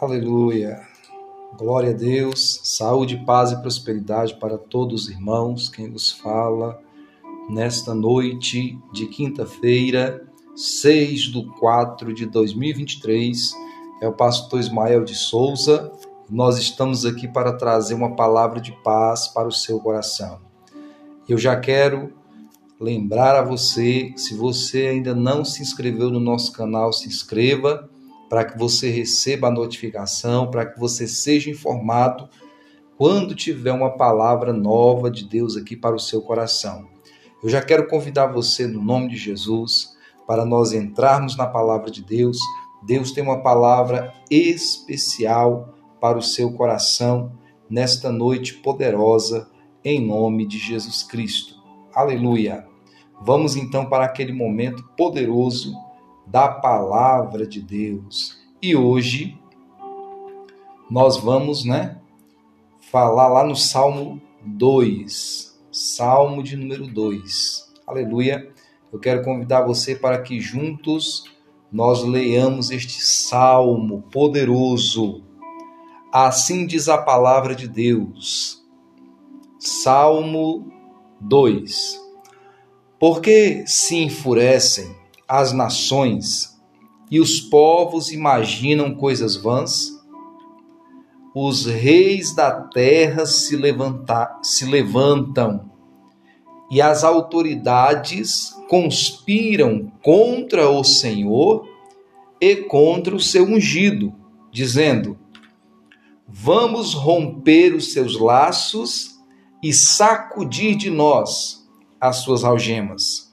Aleluia. Glória a Deus. Saúde, paz e prosperidade para todos os irmãos. Quem nos fala nesta noite de quinta-feira, 6 de 4 de 2023, é o pastor Ismael de Souza. Nós estamos aqui para trazer uma palavra de paz para o seu coração. Eu já quero lembrar a você, se você ainda não se inscreveu no nosso canal, se inscreva para que você receba a notificação, para que você seja informado quando tiver uma palavra nova de Deus aqui para o seu coração. Eu já quero convidar você, no nome de Jesus, para nós entrarmos na palavra de Deus. Deus tem uma palavra especial para o seu coração nesta noite poderosa, em nome de Jesus Cristo. Aleluia! Vamos então para aquele momento poderoso da palavra de Deus. E hoje nós vamos, né, falar lá no Salmo 2, Salmo de número 2. Aleluia. Eu quero convidar você para que juntos nós leiamos este salmo poderoso. Assim diz a palavra de Deus. Salmo 2. Porque se enfurecem as nações e os povos imaginam coisas vãs? Os reis da terra se, levanta, se levantam e as autoridades conspiram contra o Senhor e contra o seu ungido, dizendo: Vamos romper os seus laços e sacudir de nós as suas algemas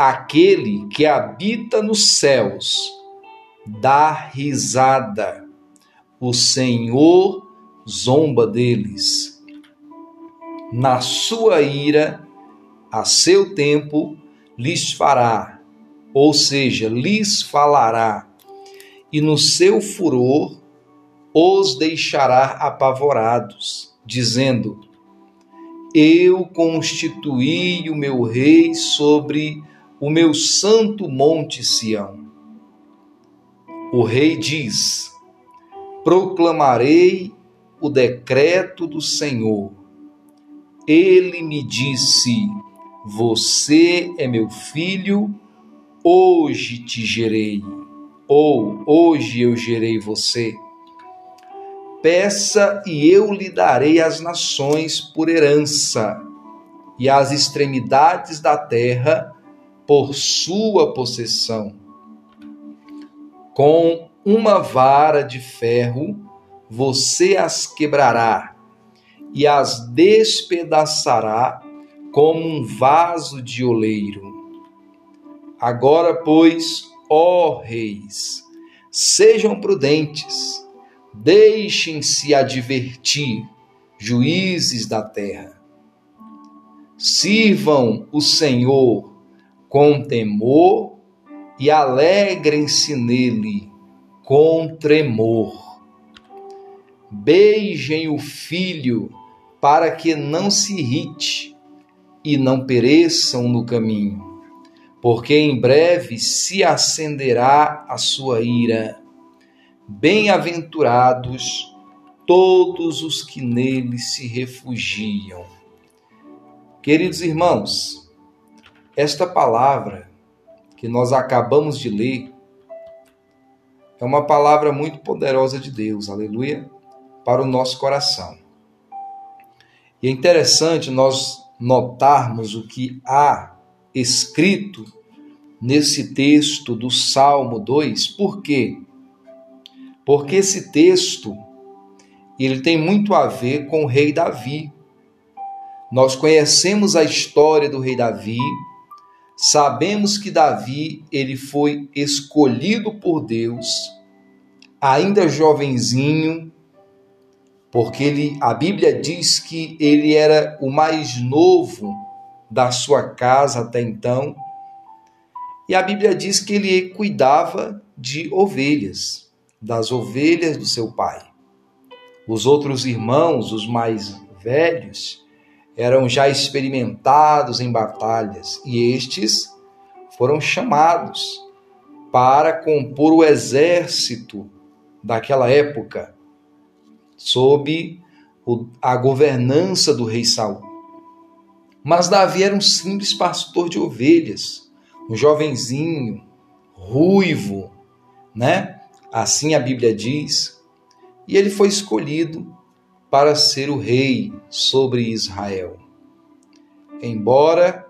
aquele que habita nos céus dá risada, o Senhor zomba deles. Na sua ira, a seu tempo, lhes fará, ou seja, lhes falará, e no seu furor os deixará apavorados, dizendo: Eu constituí o meu rei sobre o meu santo monte Sião. O rei diz: Proclamarei o decreto do Senhor. Ele me disse: Você é meu filho, hoje te gerei. Ou hoje eu gerei você. Peça e eu lhe darei as nações por herança, e as extremidades da terra por sua possessão. Com uma vara de ferro você as quebrará e as despedaçará como um vaso de oleiro. Agora, pois, ó reis, sejam prudentes, deixem-se advertir, juízes da terra. Sirvam o Senhor com temor e alegrem-se nele com tremor. Beijem o filho para que não se irrite e não pereçam no caminho, porque em breve se acenderá a sua ira. Bem-aventurados todos os que nele se refugiam. Queridos irmãos, esta palavra que nós acabamos de ler é uma palavra muito poderosa de Deus, aleluia, para o nosso coração. E é interessante nós notarmos o que há escrito nesse texto do Salmo 2, por quê? Porque esse texto ele tem muito a ver com o rei Davi. Nós conhecemos a história do rei Davi, Sabemos que Davi, ele foi escolhido por Deus, ainda jovenzinho, porque ele, a Bíblia diz que ele era o mais novo da sua casa até então. E a Bíblia diz que ele cuidava de ovelhas, das ovelhas do seu pai. Os outros irmãos, os mais velhos, eram já experimentados em batalhas e estes foram chamados para compor o exército daquela época, sob a governança do rei Saul. Mas Davi era um simples pastor de ovelhas, um jovenzinho, ruivo, né? Assim a Bíblia diz. E ele foi escolhido para ser o rei sobre Israel. Embora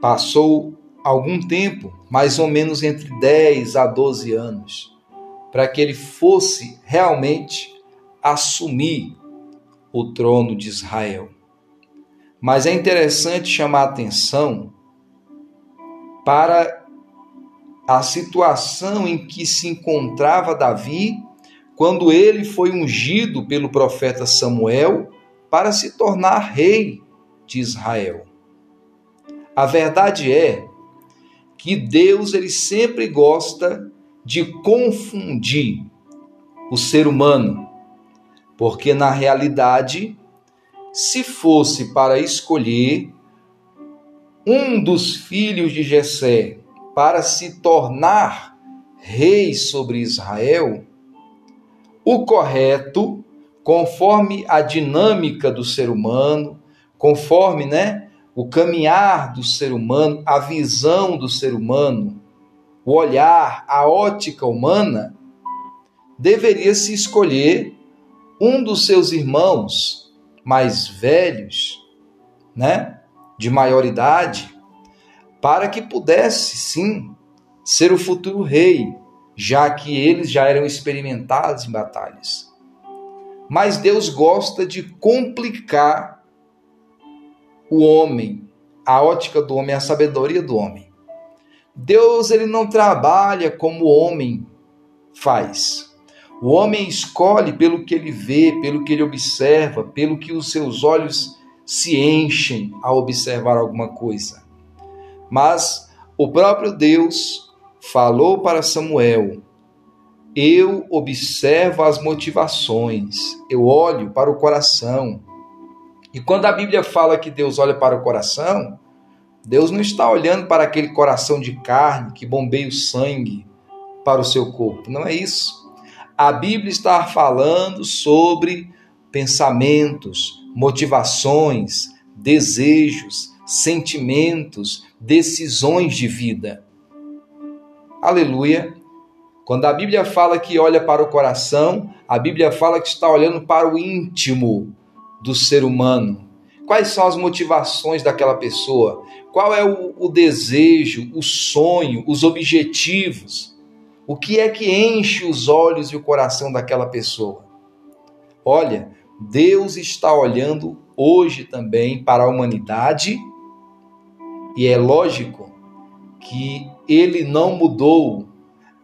passou algum tempo, mais ou menos entre 10 a 12 anos, para que ele fosse realmente assumir o trono de Israel. Mas é interessante chamar atenção para a situação em que se encontrava Davi quando ele foi ungido pelo profeta Samuel para se tornar rei de Israel. A verdade é que Deus ele sempre gosta de confundir o ser humano, porque na realidade, se fosse para escolher um dos filhos de Jessé para se tornar rei sobre Israel, o correto, conforme a dinâmica do ser humano, conforme, né, o caminhar do ser humano, a visão do ser humano, o olhar, a ótica humana, deveria se escolher um dos seus irmãos mais velhos, né, de maior idade, para que pudesse sim ser o futuro rei, já que eles já eram experimentados em batalhas. Mas Deus gosta de complicar o homem, a ótica do homem, a sabedoria do homem. Deus ele não trabalha como o homem faz. O homem escolhe pelo que ele vê, pelo que ele observa, pelo que os seus olhos se enchem ao observar alguma coisa. Mas o próprio Deus falou para Samuel: Eu observo as motivações, eu olho para o coração. E quando a Bíblia fala que Deus olha para o coração, Deus não está olhando para aquele coração de carne que bombeia o sangue para o seu corpo. Não é isso. A Bíblia está falando sobre pensamentos, motivações, desejos, sentimentos, decisões de vida. Aleluia. Quando a Bíblia fala que olha para o coração, a Bíblia fala que está olhando para o íntimo do ser humano? Quais são as motivações daquela pessoa? Qual é o, o desejo, o sonho, os objetivos? O que é que enche os olhos e o coração daquela pessoa? Olha, Deus está olhando hoje também para a humanidade e é lógico que ele não mudou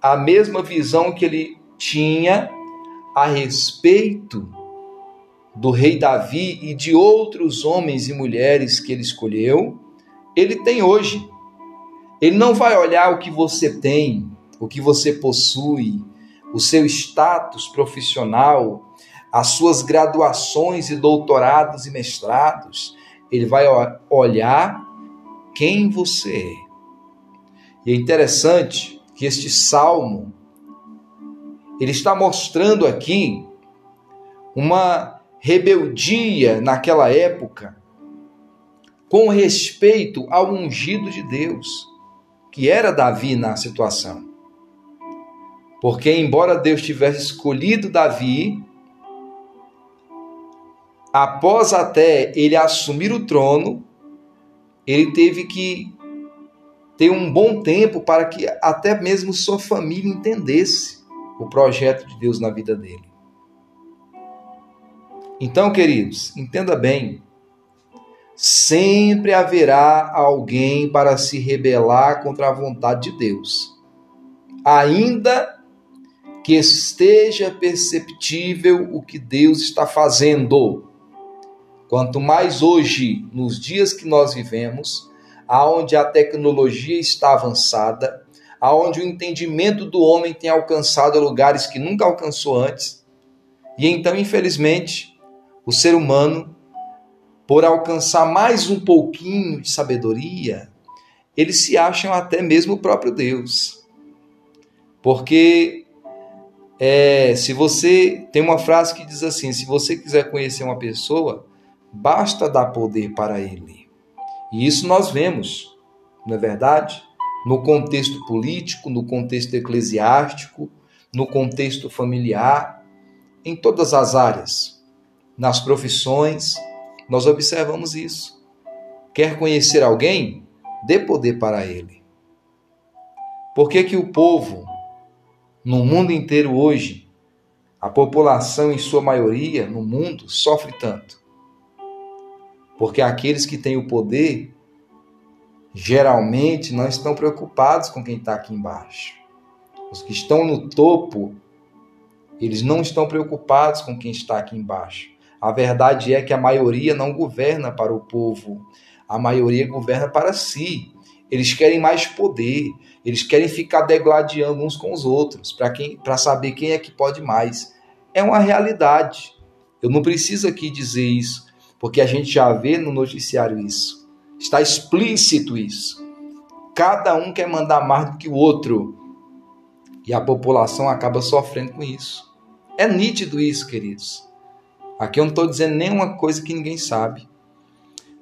a mesma visão que ele tinha a respeito do rei Davi e de outros homens e mulheres que ele escolheu, ele tem hoje. Ele não vai olhar o que você tem, o que você possui, o seu status profissional, as suas graduações e doutorados e mestrados. Ele vai olhar quem você é. E é interessante que este salmo ele está mostrando aqui uma rebeldia naquela época com respeito ao ungido de Deus, que era Davi na situação. Porque, embora Deus tivesse escolhido Davi, após até ele assumir o trono, ele teve que ter um bom tempo para que até mesmo sua família entendesse o projeto de Deus na vida dele. Então, queridos, entenda bem: sempre haverá alguém para se rebelar contra a vontade de Deus, ainda que esteja perceptível o que Deus está fazendo. Quanto mais hoje, nos dias que nós vivemos, aonde a tecnologia está avançada, aonde o entendimento do homem tem alcançado lugares que nunca alcançou antes, e então, infelizmente, o ser humano, por alcançar mais um pouquinho de sabedoria, eles se acham até mesmo o próprio Deus. Porque é, se você tem uma frase que diz assim: se você quiser conhecer uma pessoa, basta dar poder para ele. E isso nós vemos, não é verdade? No contexto político, no contexto eclesiástico, no contexto familiar, em todas as áreas, nas profissões, nós observamos isso. Quer conhecer alguém? Dê poder para ele. Por que, que o povo no mundo inteiro hoje, a população em sua maioria no mundo sofre tanto? Porque aqueles que têm o poder geralmente não estão preocupados com quem está aqui embaixo. Os que estão no topo, eles não estão preocupados com quem está aqui embaixo. A verdade é que a maioria não governa para o povo, a maioria governa para si. Eles querem mais poder, eles querem ficar degladiando uns com os outros para saber quem é que pode mais. É uma realidade. Eu não preciso aqui dizer isso, porque a gente já vê no noticiário isso. Está explícito isso. Cada um quer mandar mais do que o outro. E a população acaba sofrendo com isso. É nítido isso, queridos. Aqui eu não estou dizendo nenhuma coisa que ninguém sabe.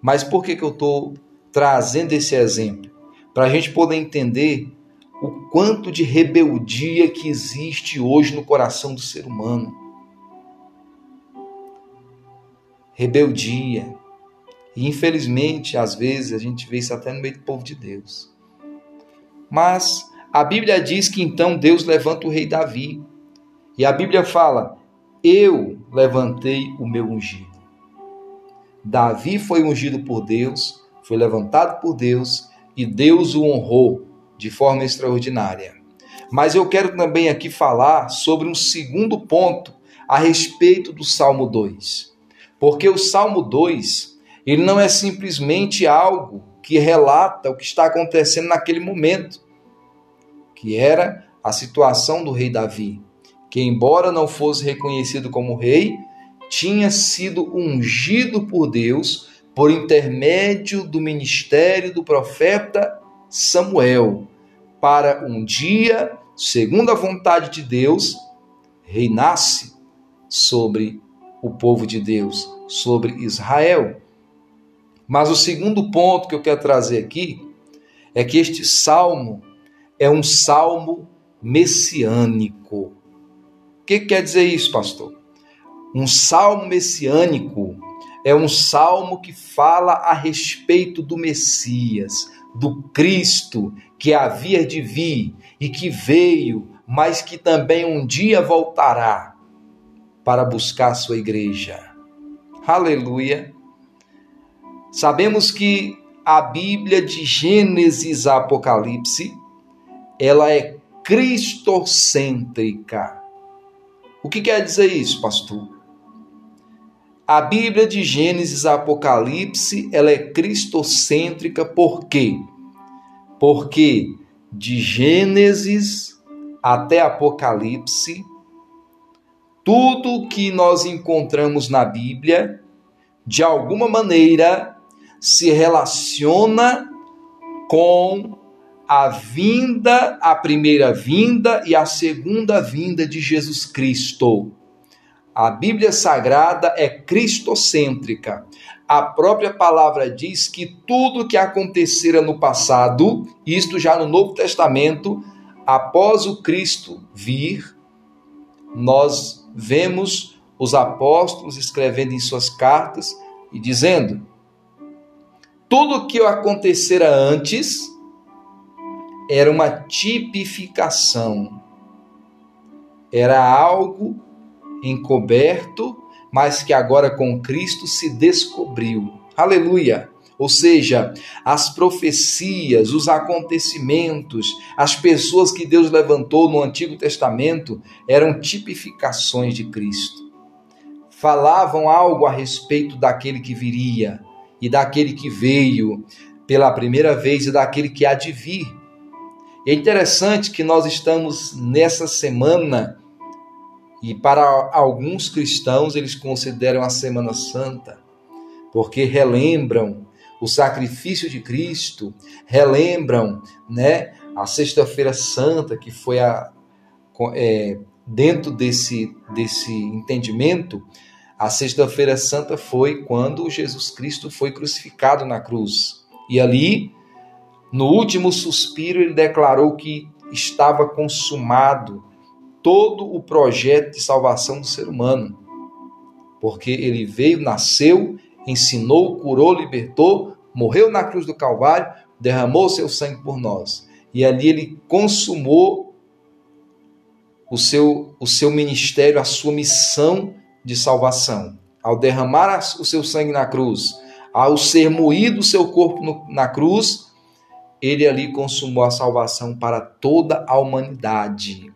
Mas por que, que eu estou trazendo esse exemplo? para a gente poder entender o quanto de rebeldia que existe hoje no coração do ser humano. Rebeldia. E infelizmente, às vezes, a gente vê isso até no meio do povo de Deus. Mas a Bíblia diz que então Deus levanta o rei Davi. E a Bíblia fala: Eu levantei o meu ungido. Davi foi ungido por Deus, foi levantado por Deus e Deus o honrou de forma extraordinária. Mas eu quero também aqui falar sobre um segundo ponto a respeito do Salmo 2. Porque o Salmo 2, ele não é simplesmente algo que relata o que está acontecendo naquele momento, que era a situação do rei Davi, que embora não fosse reconhecido como rei, tinha sido ungido por Deus por intermédio do ministério do profeta Samuel, para um dia, segundo a vontade de Deus, reinasse sobre o povo de Deus, sobre Israel. Mas o segundo ponto que eu quero trazer aqui é que este salmo é um salmo messiânico. O que quer dizer isso, pastor? Um salmo messiânico é um salmo que fala a respeito do Messias, do Cristo que havia de vir e que veio, mas que também um dia voltará para buscar a sua igreja. Aleluia! Sabemos que a Bíblia de Gênesis a Apocalipse, ela é cristocêntrica. O que quer dizer isso, pastor? A Bíblia de Gênesis a Apocalipse, ela é cristocêntrica por quê? Porque de Gênesis até Apocalipse, tudo que nós encontramos na Bíblia, de alguma maneira, se relaciona com a vinda, a primeira vinda e a segunda vinda de Jesus Cristo. A Bíblia Sagrada é cristocêntrica. A própria palavra diz que tudo que acontecera no passado, isto já no Novo Testamento, após o Cristo vir, nós vemos os apóstolos escrevendo em suas cartas e dizendo: tudo que acontecera antes era uma tipificação, era algo encoberto, mas que agora com Cristo se descobriu. Aleluia! Ou seja, as profecias, os acontecimentos, as pessoas que Deus levantou no Antigo Testamento eram tipificações de Cristo. Falavam algo a respeito daquele que viria e daquele que veio pela primeira vez e daquele que há de vir. É interessante que nós estamos nessa semana e para alguns cristãos, eles consideram a Semana Santa, porque relembram o sacrifício de Cristo, relembram né, a Sexta-feira Santa, que foi a, é, dentro desse, desse entendimento, a Sexta-feira Santa foi quando Jesus Cristo foi crucificado na cruz. E ali, no último suspiro, ele declarou que estava consumado todo o projeto de salvação do ser humano. Porque ele veio, nasceu, ensinou, curou, libertou, morreu na cruz do Calvário, derramou seu sangue por nós. E ali ele consumou o seu, o seu ministério, a sua missão de salvação. Ao derramar o seu sangue na cruz, ao ser moído o seu corpo no, na cruz, ele ali consumou a salvação para toda a humanidade.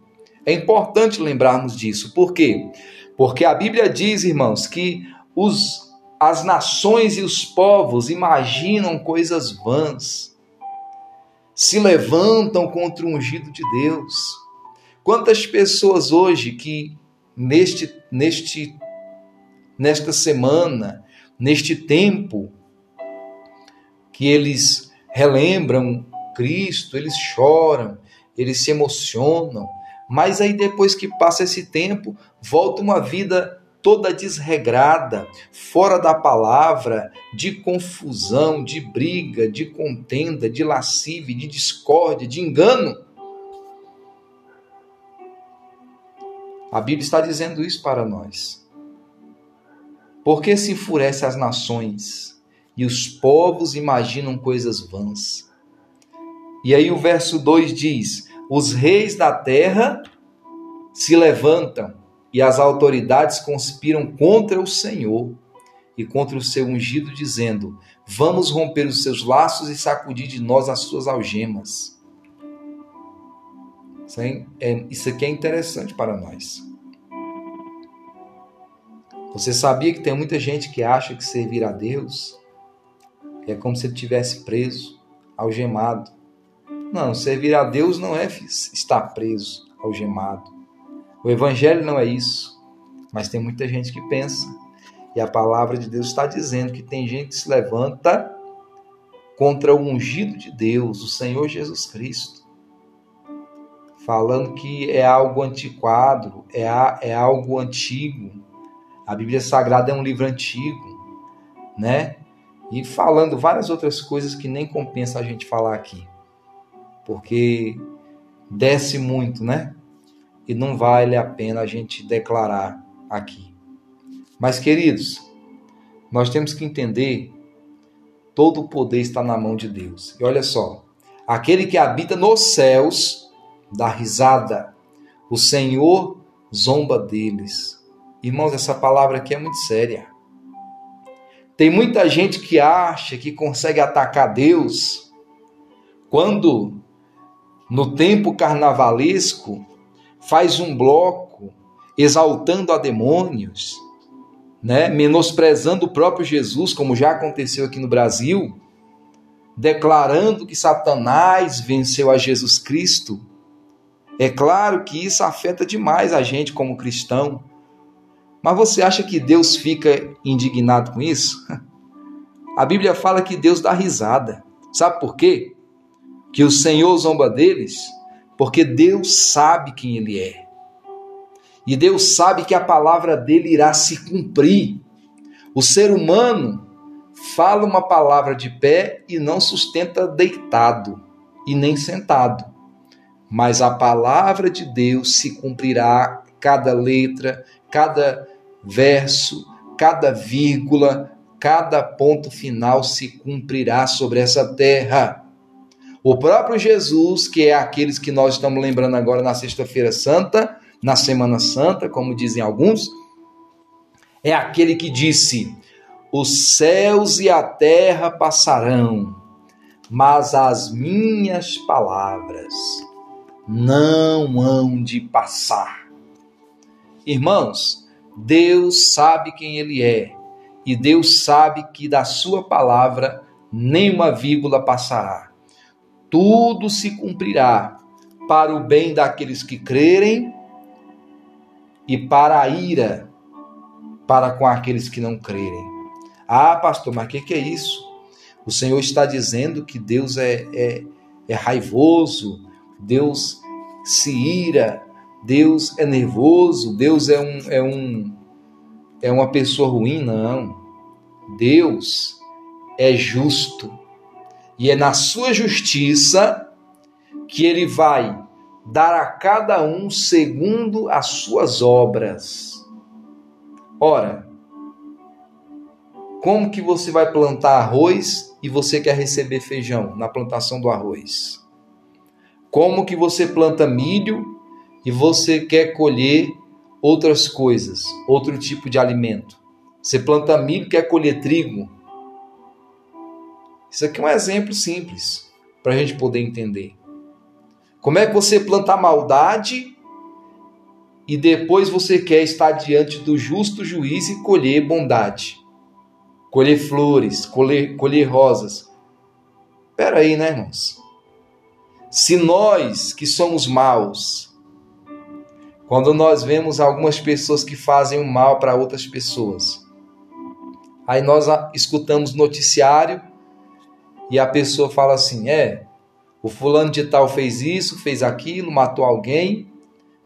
É importante lembrarmos disso. Por quê? Porque a Bíblia diz, irmãos, que os as nações e os povos imaginam coisas vãs, se levantam contra o ungido de Deus. Quantas pessoas hoje que neste, neste, nesta semana, neste tempo, que eles relembram Cristo, eles choram, eles se emocionam, mas aí depois que passa esse tempo, volta uma vida toda desregrada, fora da palavra, de confusão, de briga, de contenda, de lascive, de discórdia, de engano. A Bíblia está dizendo isso para nós. Por que se enfurece as nações e os povos imaginam coisas vãs? E aí o verso 2 diz: Os reis da terra se levantam e as autoridades conspiram contra o Senhor e contra o seu ungido, dizendo: Vamos romper os seus laços e sacudir de nós as suas algemas. É, isso aqui é interessante para nós. Você sabia que tem muita gente que acha que servir a Deus é como se ele tivesse preso, algemado. Não, servir a Deus não é estar preso, algemado. O Evangelho não é isso, mas tem muita gente que pensa. E a palavra de Deus está dizendo que tem gente que se levanta contra o ungido de Deus, o Senhor Jesus Cristo, falando que é algo antiquado, é, é algo antigo. A Bíblia Sagrada é um livro antigo, né? E falando várias outras coisas que nem compensa a gente falar aqui, porque desce muito, né? E não vale a pena a gente declarar aqui. Mas, queridos, nós temos que entender todo o poder está na mão de Deus. E olha só, aquele que habita nos céus dá risada, o Senhor zomba deles. Irmãos, essa palavra aqui é muito séria. Tem muita gente que acha que consegue atacar Deus quando no tempo carnavalesco faz um bloco exaltando a demônios, né? menosprezando o próprio Jesus, como já aconteceu aqui no Brasil, declarando que Satanás venceu a Jesus Cristo. É claro que isso afeta demais a gente como cristão. Mas você acha que Deus fica indignado com isso? A Bíblia fala que Deus dá risada. Sabe por quê? Que o Senhor zomba deles? Porque Deus sabe quem Ele é. E Deus sabe que a palavra dele irá se cumprir. O ser humano fala uma palavra de pé e não sustenta deitado e nem sentado. Mas a palavra de Deus se cumprirá cada letra, cada verso, cada vírgula, cada ponto final se cumprirá sobre essa terra. O próprio Jesus, que é aqueles que nós estamos lembrando agora na Sexta-feira Santa, na Semana Santa, como dizem alguns, é aquele que disse: Os céus e a terra passarão, mas as minhas palavras não hão de passar. Irmãos, Deus sabe quem Ele é, e Deus sabe que da Sua palavra nenhuma vírgula passará tudo se cumprirá para o bem daqueles que crerem e para a ira para com aqueles que não crerem. Ah, pastor, mas o que, que, é isso? O Senhor está dizendo que Deus é, é, é raivoso, Deus se ira, Deus é nervoso, Deus é um, é um é uma pessoa ruim, não. Deus é justo. E é na sua justiça que ele vai dar a cada um segundo as suas obras. Ora, como que você vai plantar arroz e você quer receber feijão na plantação do arroz? Como que você planta milho e você quer colher outras coisas, outro tipo de alimento? Você planta milho e quer colher trigo? Isso aqui é um exemplo simples para a gente poder entender. Como é que você planta maldade e depois você quer estar diante do justo juiz e colher bondade? Colher flores, colher, colher rosas. Espera aí, né, irmãos? Se nós que somos maus, quando nós vemos algumas pessoas que fazem o mal para outras pessoas, aí nós escutamos noticiário e a pessoa fala assim: é, o fulano de tal fez isso, fez aquilo, matou alguém,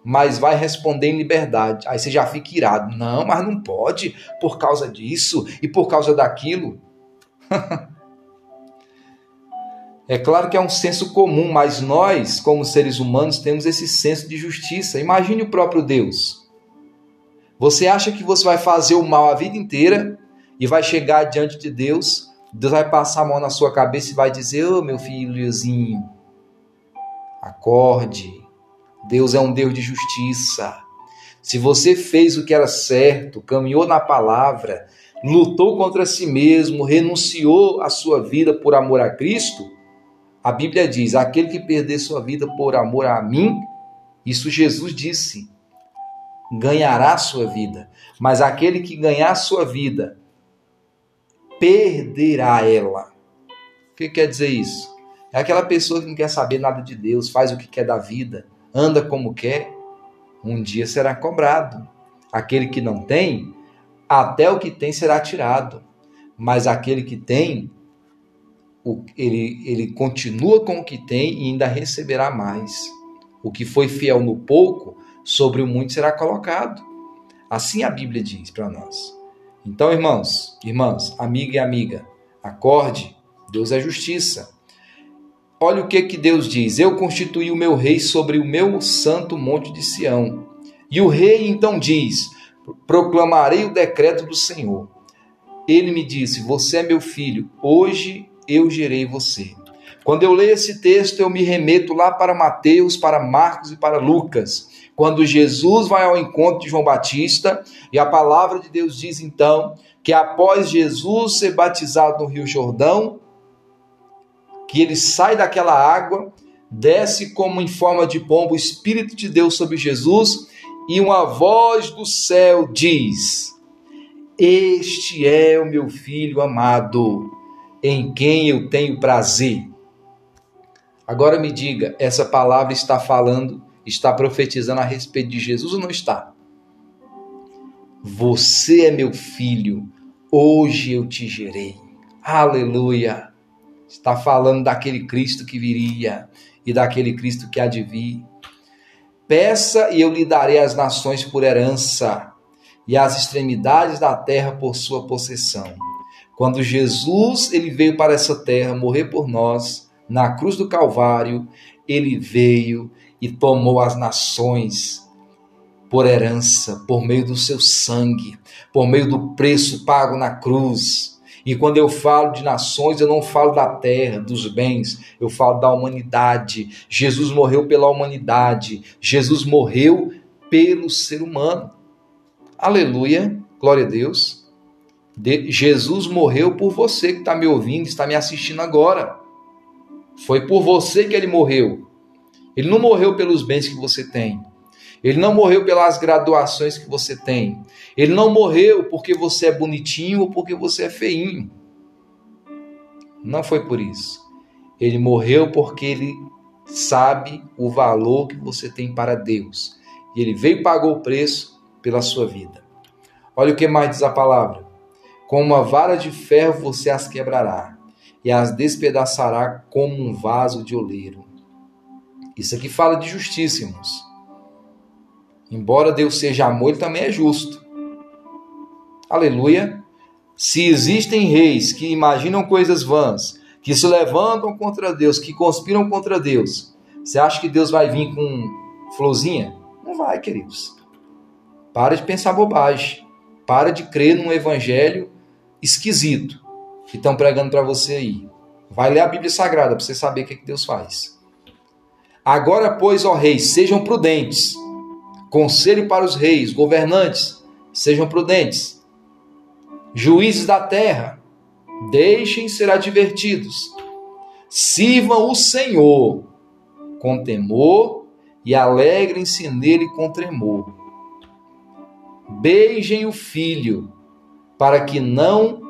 mas vai responder em liberdade. Aí você já fica irado. Não, mas não pode, por causa disso e por causa daquilo. É claro que é um senso comum, mas nós, como seres humanos, temos esse senso de justiça. Imagine o próprio Deus. Você acha que você vai fazer o mal a vida inteira e vai chegar diante de Deus, Deus vai passar a mão na sua cabeça e vai dizer: Ô oh, meu filhozinho, acorde. Deus é um Deus de justiça. Se você fez o que era certo, caminhou na palavra, lutou contra si mesmo, renunciou à sua vida por amor a Cristo, a Bíblia diz: aquele que perder sua vida por amor a mim, isso Jesus disse, ganhará sua vida. Mas aquele que ganhar sua vida, perderá ela. O que quer dizer isso? É aquela pessoa que não quer saber nada de Deus, faz o que quer da vida, anda como quer, um dia será cobrado. Aquele que não tem, até o que tem será tirado. Mas aquele que tem, ele, ele continua com o que tem e ainda receberá mais. O que foi fiel no pouco, sobre o muito será colocado. Assim a Bíblia diz para nós. Então, irmãos, irmãs, amiga e amiga, acorde, Deus é justiça. Olha o que, que Deus diz: Eu constituí o meu rei sobre o meu santo monte de Sião. E o rei então diz: Proclamarei o decreto do Senhor. Ele me disse: Você é meu filho, hoje eu gerei você. Quando eu leio esse texto, eu me remeto lá para Mateus, para Marcos e para Lucas, quando Jesus vai ao encontro de João Batista, e a palavra de Deus diz então que após Jesus ser batizado no Rio Jordão, que ele sai daquela água, desce como em forma de pombo o Espírito de Deus sobre Jesus, e uma voz do céu diz: Este é o meu filho amado em quem eu tenho prazer. Agora me diga, essa palavra está falando, está profetizando a respeito de Jesus ou não está? Você é meu filho, hoje eu te gerei. Aleluia! Está falando daquele Cristo que viria e daquele Cristo que há de vir. Peça e eu lhe darei as nações por herança e as extremidades da terra por sua possessão. Quando Jesus ele veio para essa terra morrer por nós, na cruz do Calvário, ele veio e tomou as nações por herança, por meio do seu sangue, por meio do preço pago na cruz. E quando eu falo de nações, eu não falo da terra, dos bens, eu falo da humanidade. Jesus morreu pela humanidade, Jesus morreu pelo ser humano. Aleluia, glória a Deus. De, Jesus morreu por você que está me ouvindo, está me assistindo agora. Foi por você que ele morreu. Ele não morreu pelos bens que você tem. Ele não morreu pelas graduações que você tem. Ele não morreu porque você é bonitinho ou porque você é feinho. Não foi por isso. Ele morreu porque ele sabe o valor que você tem para Deus. E ele veio e pagou o preço pela sua vida. Olha o que mais diz a palavra. Com uma vara de ferro você as quebrará e as despedaçará como um vaso de oleiro. Isso aqui fala de justiça, irmãos. Embora Deus seja amor, ele também é justo. Aleluia. Se existem reis que imaginam coisas vãs, que se levantam contra Deus, que conspiram contra Deus, você acha que Deus vai vir com florzinha? Não vai, queridos. Para de pensar bobagem. Para de crer num evangelho esquisito que estão pregando para você aí. Vai ler a Bíblia Sagrada para você saber o que, que Deus faz. Agora, pois, ó reis, sejam prudentes. Conselho para os reis, governantes, sejam prudentes. Juízes da terra, deixem ser advertidos. Sirvam o Senhor com temor e alegrem-se nele com tremor. Beijem o filho, para que não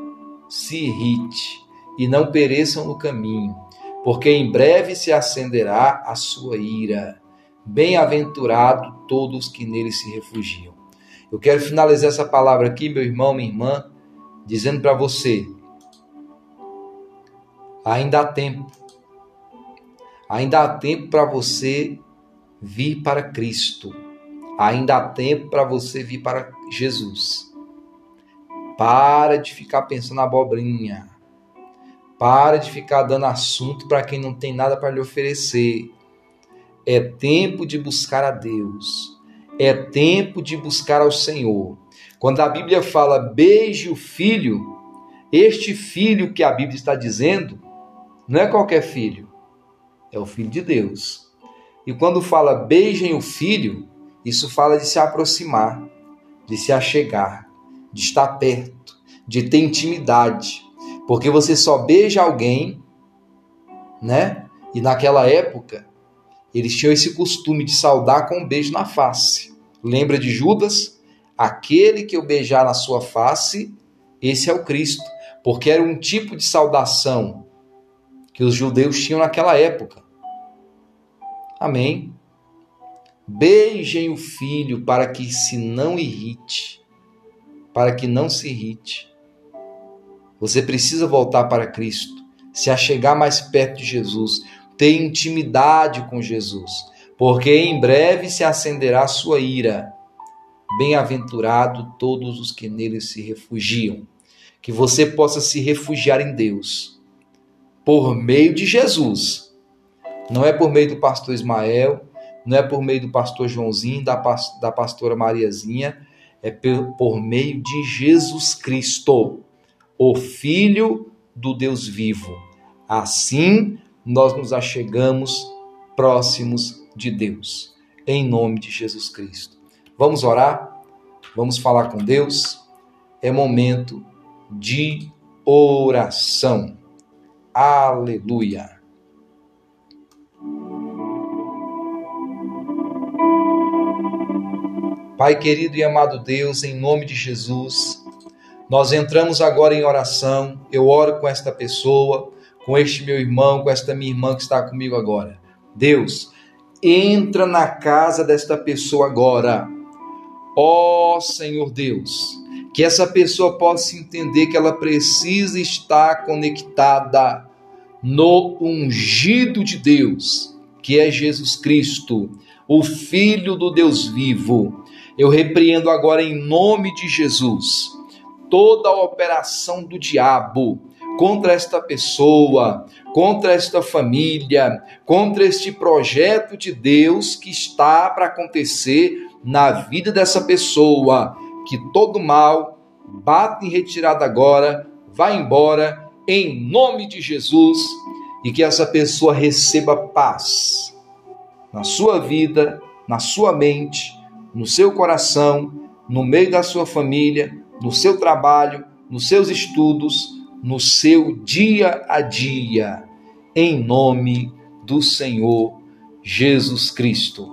se irrite e não pereçam no caminho, porque em breve se acenderá a sua ira. Bem-aventurado todos que nele se refugiam. Eu quero finalizar essa palavra aqui, meu irmão, minha irmã, dizendo para você: ainda há tempo. Ainda há tempo para você vir para Cristo. Ainda há tempo para você vir para Jesus. Para de ficar pensando na abobrinha. Para de ficar dando assunto para quem não tem nada para lhe oferecer. É tempo de buscar a Deus. É tempo de buscar ao Senhor. Quando a Bíblia fala beije o filho, este filho que a Bíblia está dizendo não é qualquer filho, é o filho de Deus. E quando fala beijem o filho, isso fala de se aproximar, de se achegar, de estar perto, de ter intimidade. Porque você só beija alguém, né? E naquela época, eles tinham esse costume de saudar com um beijo na face. Lembra de Judas? Aquele que eu beijar na sua face, esse é o Cristo. Porque era um tipo de saudação que os judeus tinham naquela época. Amém. Beijem o filho para que se não irrite, para que não se irrite. Você precisa voltar para Cristo, se achegar mais perto de Jesus, ter intimidade com Jesus, porque em breve se acenderá sua ira. Bem-aventurado todos os que nele se refugiam. Que você possa se refugiar em Deus por meio de Jesus. Não é por meio do pastor Ismael, não é por meio do pastor Joãozinho, da, da pastora Mariazinha, é por meio de Jesus Cristo, o Filho do Deus vivo. Assim nós nos achegamos próximos de Deus, em nome de Jesus Cristo. Vamos orar? Vamos falar com Deus? É momento de oração. Aleluia. Pai querido e amado Deus, em nome de Jesus, nós entramos agora em oração. Eu oro com esta pessoa, com este meu irmão, com esta minha irmã que está comigo agora. Deus, entra na casa desta pessoa agora. Ó oh, Senhor Deus, que essa pessoa possa entender que ela precisa estar conectada no ungido de Deus, que é Jesus Cristo, o Filho do Deus vivo. Eu repreendo agora em nome de Jesus toda a operação do diabo contra esta pessoa, contra esta família, contra este projeto de Deus que está para acontecer na vida dessa pessoa que todo mal bate em retirada agora, vá embora, em nome de Jesus, e que essa pessoa receba paz na sua vida, na sua mente, no seu coração, no meio da sua família, no seu trabalho, nos seus estudos, no seu dia a dia, em nome do Senhor Jesus Cristo.